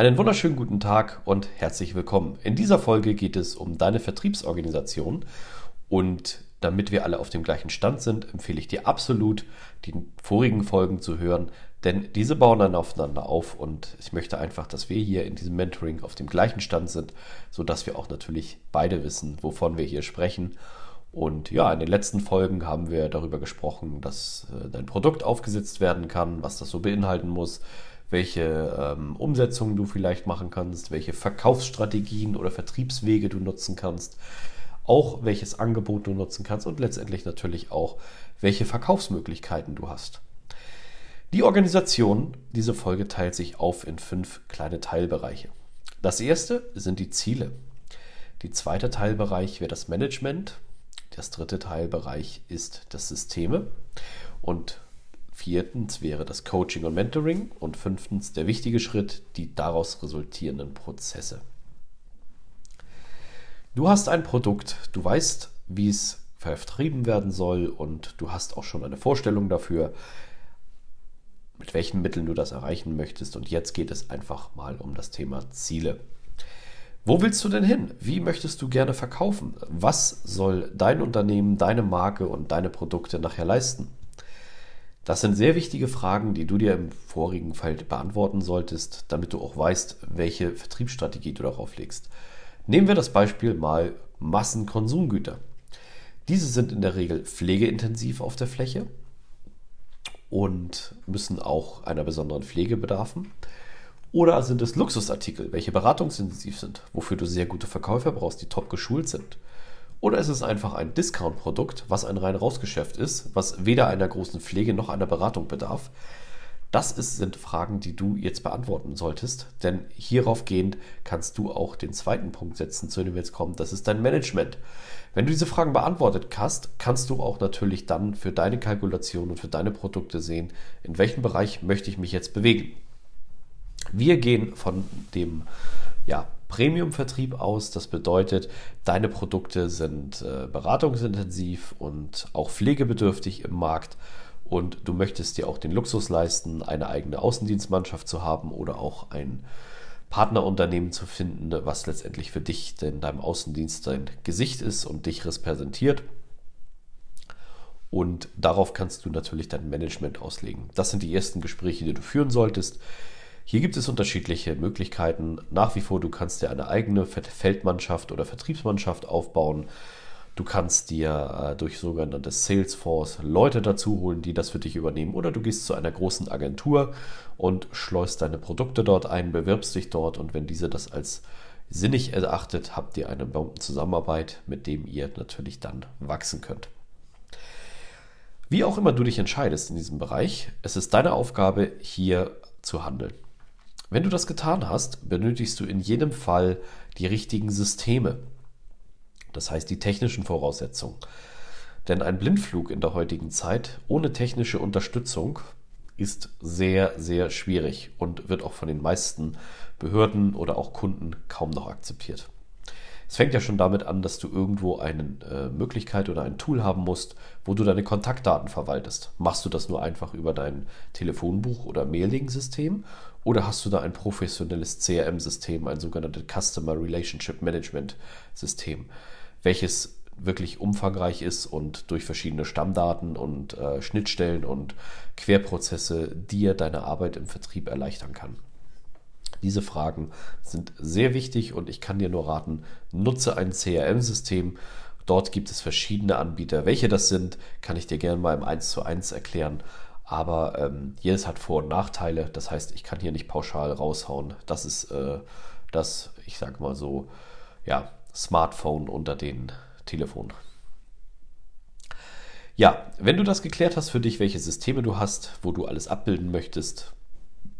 Einen wunderschönen guten Tag und herzlich willkommen. In dieser Folge geht es um deine Vertriebsorganisation und damit wir alle auf dem gleichen Stand sind, empfehle ich dir absolut, die vorigen Folgen zu hören, denn diese bauen dann aufeinander auf und ich möchte einfach, dass wir hier in diesem Mentoring auf dem gleichen Stand sind, sodass wir auch natürlich beide wissen, wovon wir hier sprechen. Und ja, in den letzten Folgen haben wir darüber gesprochen, dass äh, dein Produkt aufgesetzt werden kann, was das so beinhalten muss, welche ähm, Umsetzungen du vielleicht machen kannst, welche Verkaufsstrategien oder Vertriebswege du nutzen kannst, auch welches Angebot du nutzen kannst und letztendlich natürlich auch, welche Verkaufsmöglichkeiten du hast. Die Organisation, diese Folge teilt sich auf in fünf kleine Teilbereiche. Das erste sind die Ziele. Die zweite Teilbereich wäre das Management. Das dritte Teilbereich ist das Systeme. Und Viertens wäre das Coaching und Mentoring. Und fünftens der wichtige Schritt, die daraus resultierenden Prozesse. Du hast ein Produkt, du weißt, wie es vertrieben werden soll und du hast auch schon eine Vorstellung dafür, mit welchen Mitteln du das erreichen möchtest. Und jetzt geht es einfach mal um das Thema Ziele. Wo willst du denn hin? Wie möchtest du gerne verkaufen? Was soll dein Unternehmen, deine Marke und deine Produkte nachher leisten? Das sind sehr wichtige Fragen, die du dir im vorigen Feld beantworten solltest, damit du auch weißt, welche Vertriebsstrategie du darauf legst. Nehmen wir das Beispiel mal Massenkonsumgüter. Diese sind in der Regel pflegeintensiv auf der Fläche und müssen auch einer besonderen Pflege bedarfen. Oder sind es Luxusartikel, welche beratungsintensiv sind, wofür du sehr gute Verkäufer brauchst, die top geschult sind? Oder ist es einfach ein Discount-Produkt, was ein rein Rausgeschäft ist, was weder einer großen Pflege noch einer Beratung bedarf? Das ist, sind Fragen, die du jetzt beantworten solltest, denn hierauf gehend kannst du auch den zweiten Punkt setzen, zu dem wir jetzt kommen. Das ist dein Management. Wenn du diese Fragen beantwortet hast, kannst du auch natürlich dann für deine Kalkulation und für deine Produkte sehen, in welchem Bereich möchte ich mich jetzt bewegen. Wir gehen von dem ja, Premium-Vertrieb aus. Das bedeutet, deine Produkte sind äh, beratungsintensiv und auch pflegebedürftig im Markt. Und du möchtest dir auch den Luxus leisten, eine eigene Außendienstmannschaft zu haben oder auch ein Partnerunternehmen zu finden, was letztendlich für dich in deinem Außendienst dein Gesicht ist und dich repräsentiert. Und darauf kannst du natürlich dein Management auslegen. Das sind die ersten Gespräche, die du führen solltest. Hier gibt es unterschiedliche Möglichkeiten. Nach wie vor, du kannst dir eine eigene Feldmannschaft oder Vertriebsmannschaft aufbauen. Du kannst dir äh, durch sogenannte Salesforce Leute dazu holen, die das für dich übernehmen. Oder du gehst zu einer großen Agentur und schleust deine Produkte dort ein, bewirbst dich dort und wenn diese das als sinnig erachtet, habt ihr eine Zusammenarbeit, mit dem ihr natürlich dann wachsen könnt. Wie auch immer du dich entscheidest in diesem Bereich, es ist deine Aufgabe, hier zu handeln. Wenn du das getan hast, benötigst du in jedem Fall die richtigen Systeme. Das heißt die technischen Voraussetzungen. Denn ein Blindflug in der heutigen Zeit ohne technische Unterstützung ist sehr, sehr schwierig und wird auch von den meisten Behörden oder auch Kunden kaum noch akzeptiert. Es fängt ja schon damit an, dass du irgendwo eine äh, Möglichkeit oder ein Tool haben musst, wo du deine Kontaktdaten verwaltest. Machst du das nur einfach über dein Telefonbuch oder Mailing-System oder hast du da ein professionelles CRM-System, ein sogenanntes Customer Relationship Management System, welches wirklich umfangreich ist und durch verschiedene Stammdaten und äh, Schnittstellen und Querprozesse dir deine Arbeit im Vertrieb erleichtern kann. Diese Fragen sind sehr wichtig und ich kann dir nur raten, nutze ein CRM-System. Dort gibt es verschiedene Anbieter. Welche das sind, kann ich dir gerne mal im 1 zu 1 erklären. Aber ähm, jedes hat Vor- und Nachteile. Das heißt, ich kann hier nicht pauschal raushauen. Das ist äh, das, ich sage mal so, ja, Smartphone unter den Telefonen. Ja, wenn du das geklärt hast für dich, welche Systeme du hast, wo du alles abbilden möchtest,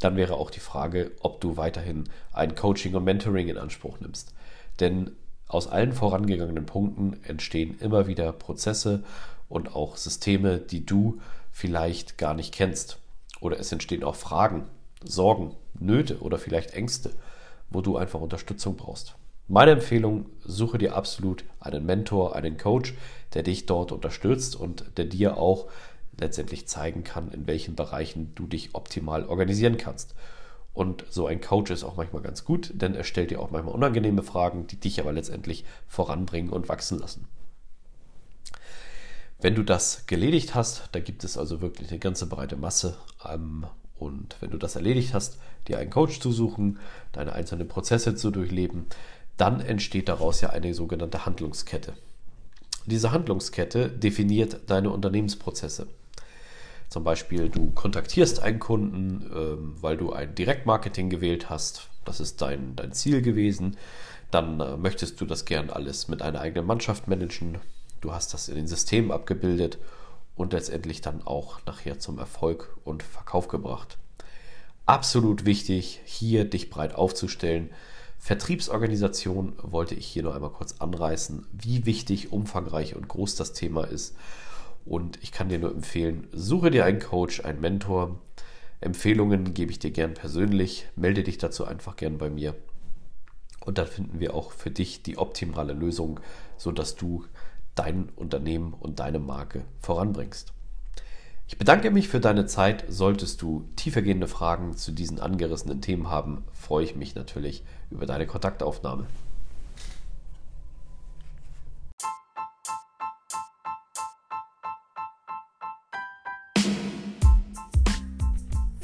dann wäre auch die Frage, ob du weiterhin ein Coaching und Mentoring in Anspruch nimmst. Denn Aus allen vorangegangenen Punkten entstehen immer wieder Prozesse und auch Systeme, die du vielleicht gar nicht kennst. Oder es entstehen auch Fragen, Sorgen, Nöte oder vielleicht Ängste, wo du einfach Unterstützung brauchst. Meine Empfehlung, suche dir absolut einen Mentor, einen Coach, der dich dort unterstützt und der dir auch letztendlich zeigen kann, in welchen Bereichen du dich optimal organisieren kannst. Und so ein Coach ist auch manchmal ganz gut, denn er stellt dir auch manchmal unangenehme Fragen, die dich aber letztendlich voranbringen und wachsen lassen. Wenn du das geledigt hast, da gibt es also wirklich eine ganze breite Masse. Ähm, und wenn du das erledigt hast, dir einen Coach zu suchen, deine einzelnen Prozesse zu durchleben, dann entsteht daraus ja eine sogenannte Handlungskette. Diese Handlungskette definiert deine Unternehmensprozesse. Zum Beispiel, du kontaktierst einen Kunden, ähm, weil du ein Direktmarketing gewählt hast. Das ist dein, dein Ziel gewesen. Dann äh, möchtest du das gern alles mit einer eigenen Mannschaft managen. Du hast das in den Systemen abgebildet und letztendlich dann auch nachher zum Erfolg und Verkauf gebracht. Absolut wichtig, hier dich breit aufzustellen. Vertriebsorganisation wollte ich hier noch einmal kurz anreißen, wie wichtig, umfangreich und groß das Thema ist. Und ich kann dir nur empfehlen, suche dir einen Coach, einen Mentor. Empfehlungen gebe ich dir gern persönlich. Melde dich dazu einfach gern bei mir. Und dann finden wir auch für dich die optimale Lösung, sodass du dein Unternehmen und deine Marke voranbringst. Ich bedanke mich für deine Zeit. Solltest du tiefergehende Fragen zu diesen angerissenen Themen haben, freue ich mich natürlich über deine Kontaktaufnahme.